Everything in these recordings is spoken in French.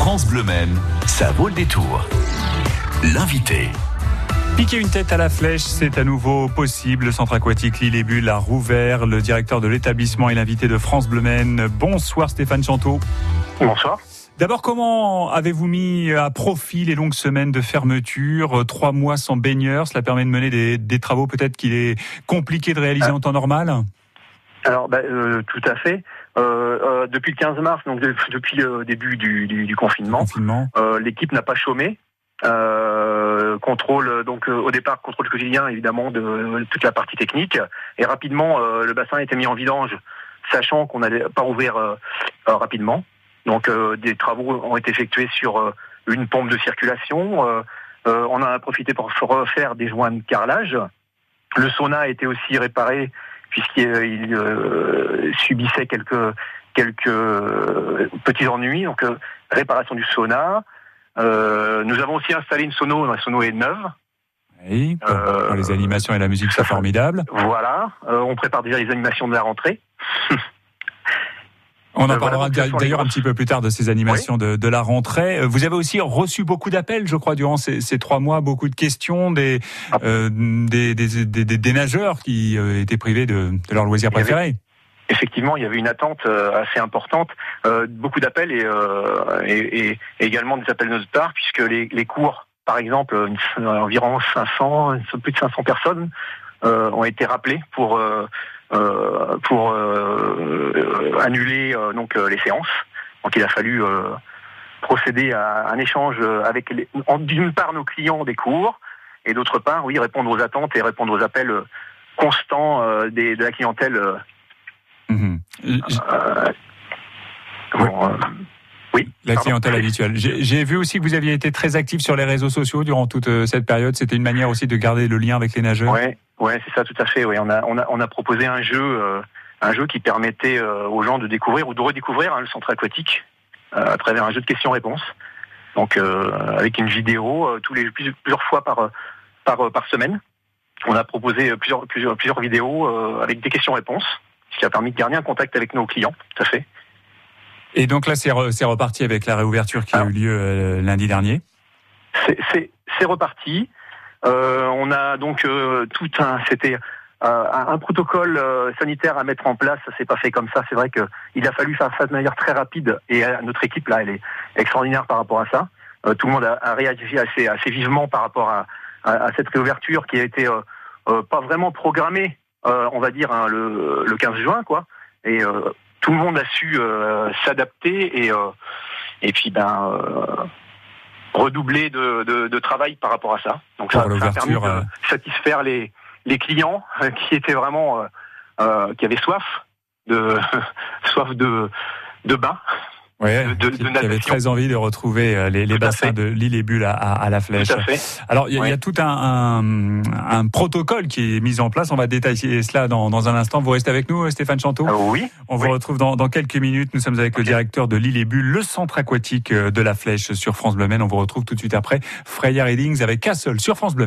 France Bleu Maine, ça vaut le détour. L'invité. Piquer une tête à la flèche, c'est à nouveau possible. Le centre aquatique Lille et Bulle a rouvert. Le directeur de l'établissement est l'invité de France Bleu Maine. Bonsoir Stéphane Chanteau. Bonsoir. D'abord, comment avez-vous mis à profit les longues semaines de fermeture? Trois mois sans baigneurs, cela permet de mener des, travaux peut-être qu'il est compliqué de réaliser ah. en temps normal? Alors, bah, euh, tout à fait. Euh, euh, depuis le 15 mars, donc depuis le début du, confinement, l'équipe n'a pas chômé. contrôle donc au départ contrôle quotidien évidemment de, toute la partie technique et rapidement le bassin a été mis en vidange sachant qu'on n'allait pas ouvrir rapidement donc euh, des travaux ont été effectués sur euh, une pompe de circulation. Euh, on a profité pour refaire des joints de carrelage. Le sauna a été aussi réparé puisqu'il subissait quelques quelques petits ennuis. Donc réparation du sauna. nous avons aussi installé une sono. La sono est neuve. Oui, pour, les animations et la musique, c'est formidable. Voilà, on prépare déjà les animations de la rentrée. On en euh, parlera d'ailleurs un petit peu plus tard de ces animations de, la rentrée. Euh, vous avez aussi reçu beaucoup d'appels, je crois, durant ces, trois mois, beaucoup de questions des, ah. euh, des, nageurs qui étaient privés de, leur loisir préféré. Effectivement, il y avait une attente assez importante, beaucoup d'appels et, également des appels de notre part, puisque les, cours, par exemple, environ 500, plus de 500 personnes ont été rappelées pour pour euh, annuler euh, donc les séances. Donc il a fallu procéder à un échange avec d'une part nos clients des cours et d'autre part oui répondre aux attentes et répondre aux appels constants des, de la clientèle. Mmh. Oui. La clientèle habituelle. J'ai vu aussi que vous aviez été très actif sur les réseaux sociaux durant toute cette période. C'était une manière aussi de garder le lien avec les nageurs. Ouais, Ouais, c'est ça, tout à fait. Oui, on a, on a, on a proposé un jeu, euh, un jeu qui permettait euh, aux gens de découvrir ou de redécouvrir hein, le centre aquatique euh, à travers un jeu de questions-réponses. Donc, avec une vidéo tous les plusieurs fois par par par semaine. On a proposé plusieurs plusieurs plusieurs vidéos avec des questions-réponses, ce qui a permis de garder un contact avec nos clients. Tout à fait. Et donc là, c'est reparti avec la réouverture qui a eu lieu lundi dernier. C'est reparti. Euh, on a donc euh, tout un, c'était euh, un protocole sanitaire à mettre en place. Ça s'est pas fait comme ça. C'est vrai qu'il a fallu faire ça de manière très rapide. Et notre équipe là, elle est extraordinaire par rapport à ça. tout le monde a, réagi assez, assez vivement par rapport à, cette réouverture qui a été pas vraiment programmée, on va dire hein, le, le 15 juin, quoi. Et tout le monde a su s'adapter et et puis ben redoubler de, de, travail par rapport à ça. Donc ça, a permis de euh, satisfaire les, les clients euh, qui étaient vraiment euh, qui avaient soif de soif de de bain. Ouais, de, très envie de retrouver les, les bassins de l'île et Bulle à, à, la Flèche. Tout à fait. Alors il y, a tout un, un, protocole qui est mis en place. On va détailler cela dans, dans un instant. Vous restez avec nous, Stéphane Chanteau Oui. On vous retrouve dans, dans, quelques minutes. Nous sommes avec le directeur de l'île et Bulle, le centre aquatique de la Flèche sur France Bleu On vous retrouve tout de suite après Freya Readings avec Castle sur France Bleu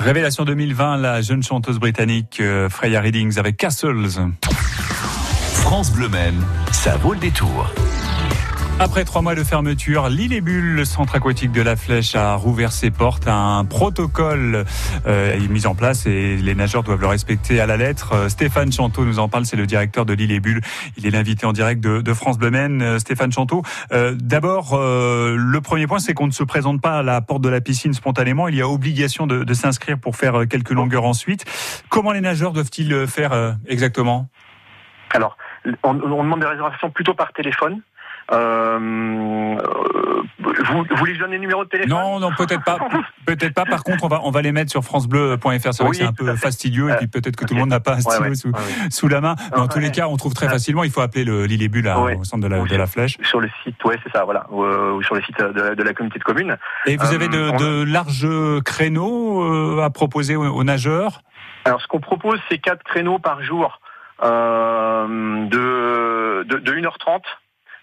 Révélation 2020, la jeune chanteuse britannique euh, Freya Readings avec Castles. France Bleu Maine, ça vaut le détour. Après trois mois de fermeture, l'île et Bulle, le centre aquatique de la Flèche, a rouvert ses portes. Un protocole euh, est mis en place et les nageurs doivent le respecter à la lettre. Euh, Stéphane Chanteau nous en parle, c'est le directeur de l'île et Bulle. Il est l'invité en direct de, France Bleu euh, Stéphane Chanteau, d'abord, le premier point, c'est qu'on ne se présente pas à la porte de la piscine spontanément. Il y a obligation de, de s'inscrire pour faire quelques longueurs ensuite. Comment les nageurs doivent-ils faire exactement? Alors, on, on demande des réservations plutôt par téléphone. Euh, vous, vous voulez que je donne les numéros de téléphone Non, non, peut-être pas. peut-être pas. Par contre, on va, on va les mettre sur francebleu.fr. C'est vrai que c'est un peu fastidieux et puis peut-être que tout le monde n'a pas un stylo sous, sous, la main. Mais en tous les cas, on trouve très facilement. Il faut appeler le Lillébule au centre de la, de la flèche. Sur le site, ouais, c'est ça, voilà. Ou, sur le site de, la communauté de communes. Et vous avez de, euh, de larges créneaux euh, à proposer aux, nageurs? Alors, ce qu'on propose, c'est quatre créneaux par jour euh, de, de, de 1h30 euh,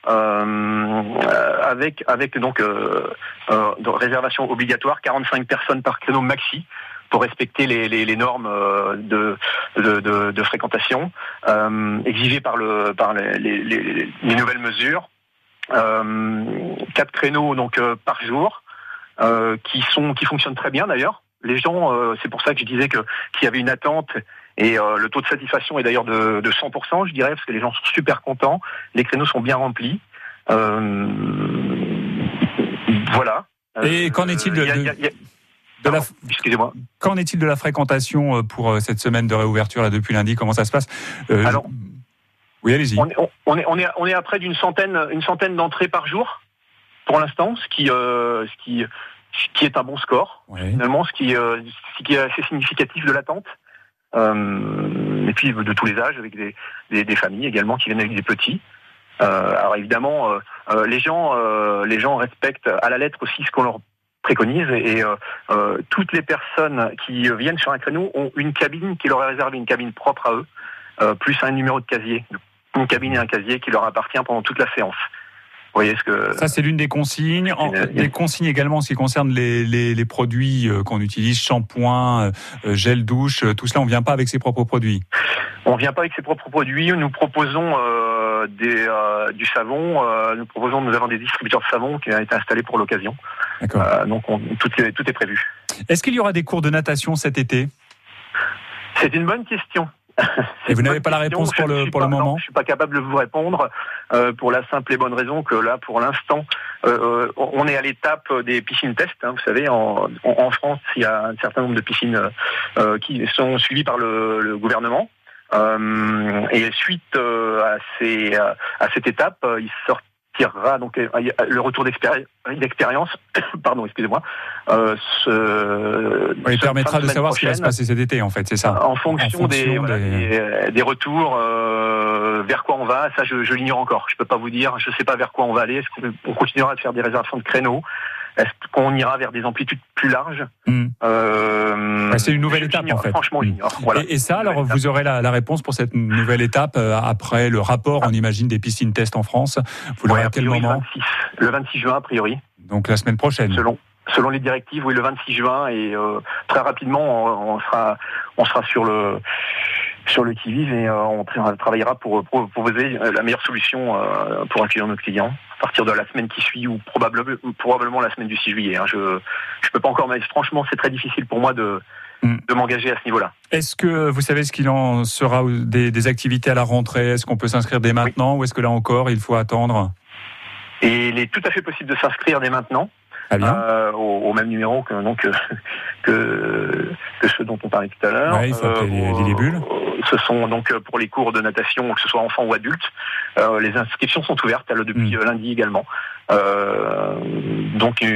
avec avec donc euh, euh, réservation obligatoire, 45 personnes par créneau maxi pour respecter les, normes de, fréquentation euh, exigées par le par les, les, les nouvelles mesures. Euh, quatre créneaux donc par jour qui fonctionnent très bien d'ailleurs. Les gens, c'est pour ça que je disais que qu'il y avait une attente et euh, le taux de satisfaction est d'ailleurs de, de 100%, je dirais, parce que les gens sont super contents. Les créneaux sont bien remplis. Euh, voilà. Et qu'en est-il de, la... Excusez-moi. Qu'en est-il de la fréquentation euh, pour cette semaine de réouverture là depuis lundi? Comment ça se passe? Alors, oui, allez-y. On, est, on, est, on est à près d'une centaine, une centaine d'entrées par jour pour l'instant, ce qui, ce qui, qui est un bon score finalement, ce qui, ce qui est assez significatif de l'attente. Euh, et puis de tous les âges, avec des, des, familles également qui viennent avec des petits. Euh, alors évidemment, euh, les gens, les gens respectent à la lettre aussi ce qu'on leur préconise. Et toutes les personnes qui viennent sur un créneau ont une cabine qui leur est réservée, une cabine propre à eux, plus un numéro de casier, une cabine et un casier qui leur appartient pendant toute la séance voyez ce que ça c'est l'une des consignes. En, des consignes également en ce qui concerne les, les, les produits euh, qu'on utilise, shampoing, euh, gel douche, euh, tout cela on vient pas avec ses propres produits. On vient pas avec ses propres produits. Nous proposons euh, des, euh, du savon. Euh, nous proposons, nous avons des distributeurs de savon qui ont été installés pour l'occasion. Donc on, tout, est, tout est prévu. Est-ce qu'il y aura des cours de natation cet été? C'est une bonne question. Et vous n'avez pas la réponse pour le, pour le moment Je Je suis pas capable de vous répondre euh, pour la simple et bonne raison que là, pour l'instant, euh, euh on est à l'étape des piscines tests. Hein, vous savez, en, en, France, il y a un certain nombre de piscines euh, qui sont suivies par le, le gouvernement. Euh, et suite à, ces, à cette étape, il sort tirera donc euh, le retour d'expérience, pardon, excusez-moi. Euh, ce, permettra de savoir ce qui va se passer cet été, en fait, c'est ça. En fonction, des, des... retours, euh, vers quoi on va, ça je, je l'ignore encore. Je peux pas vous dire, je sais pas vers quoi on va aller. On continuera de faire des réservations de créneaux? Est-ce qu'on ira vers des amplitudes plus larges hmm. euh, C'est une nouvelle étape en fait. Franchement, hmm. Voilà. Et, ça, alors vous aurez la, la, réponse pour cette nouvelle étape euh, après le rapport, on imagine, des piscines test en France. Vous l'aurez à quel moment le 26, juin a priori. Donc la semaine prochaine. Selon selon les directives, oui, le 26 juin et euh, très rapidement, on, on, sera on sera sur le sur le qui-vive et euh, on travaillera pour, proposer la meilleure solution euh, pour accueillir notre client à partir de la semaine qui suit ou probablement, probablement la semaine du 6 juillet. Hein. Je ne peux pas encore, mais franchement, c'est très difficile pour moi de, hmm. de m'engager à ce niveau-là. Est-ce que vous savez ce qu'il en sera des, des activités à la rentrée? Est-ce qu'on peut s'inscrire dès maintenant ou est-ce que là encore, il faut attendre? Et il est tout à fait possible de s'inscrire dès maintenant. Euh, au, même numéro que donc que, dont on parlait tout à l'heure. Ouais, il faut appeler les, bulles. Euh, ce sont donc pour les cours de natation, que ce soit enfants ou adultes, euh, les inscriptions sont ouvertes depuis hmm. lundi également. Euh, donc il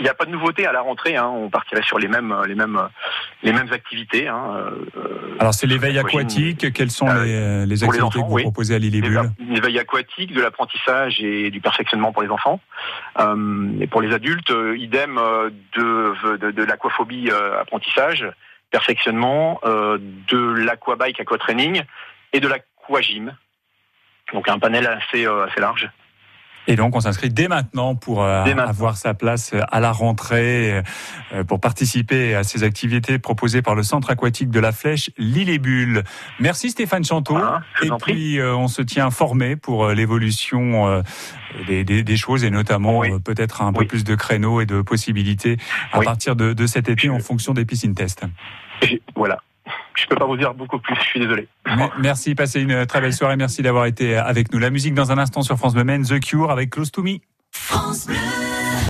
n'y a pas de nouveauté à la rentrée. Hein. On partirait sur les mêmes, les mêmes, les mêmes activités. Hein. Euh, Alors c'est l'éveil aquatique. Quelles sont les, les, activités que vous proposez à l'Illibule L'éveil aquatique, de l'apprentissage et du perfectionnement pour les enfants. Euh, et pour les adultes, idem de, de, de l'aquaphobie apprentissage, perfectionnement, de l'aquabike aquatraining et de l'aquagym donc un panel assez, euh, assez large. Et donc on s'inscrit dès maintenant pour euh, avoir sa place à la rentrée, euh, pour participer à ces activités proposées par le Centre aquatique de la Flèche, l'île et Bulle. Merci Stéphane Chanteau. et puis euh, on se tient informé pour l'évolution des, des, des, choses et notamment peut-être un peu plus de créneaux et de possibilités à partir de, de cet été en fonction des piscines test. Voilà je ne peux pas vous dire beaucoup plus, je suis désolé. Merci, passez une euh, très belle soirée, merci d'avoir été euh, avec nous. La musique dans un instant sur France Bleu The Cure avec Close to Me. France Bleu.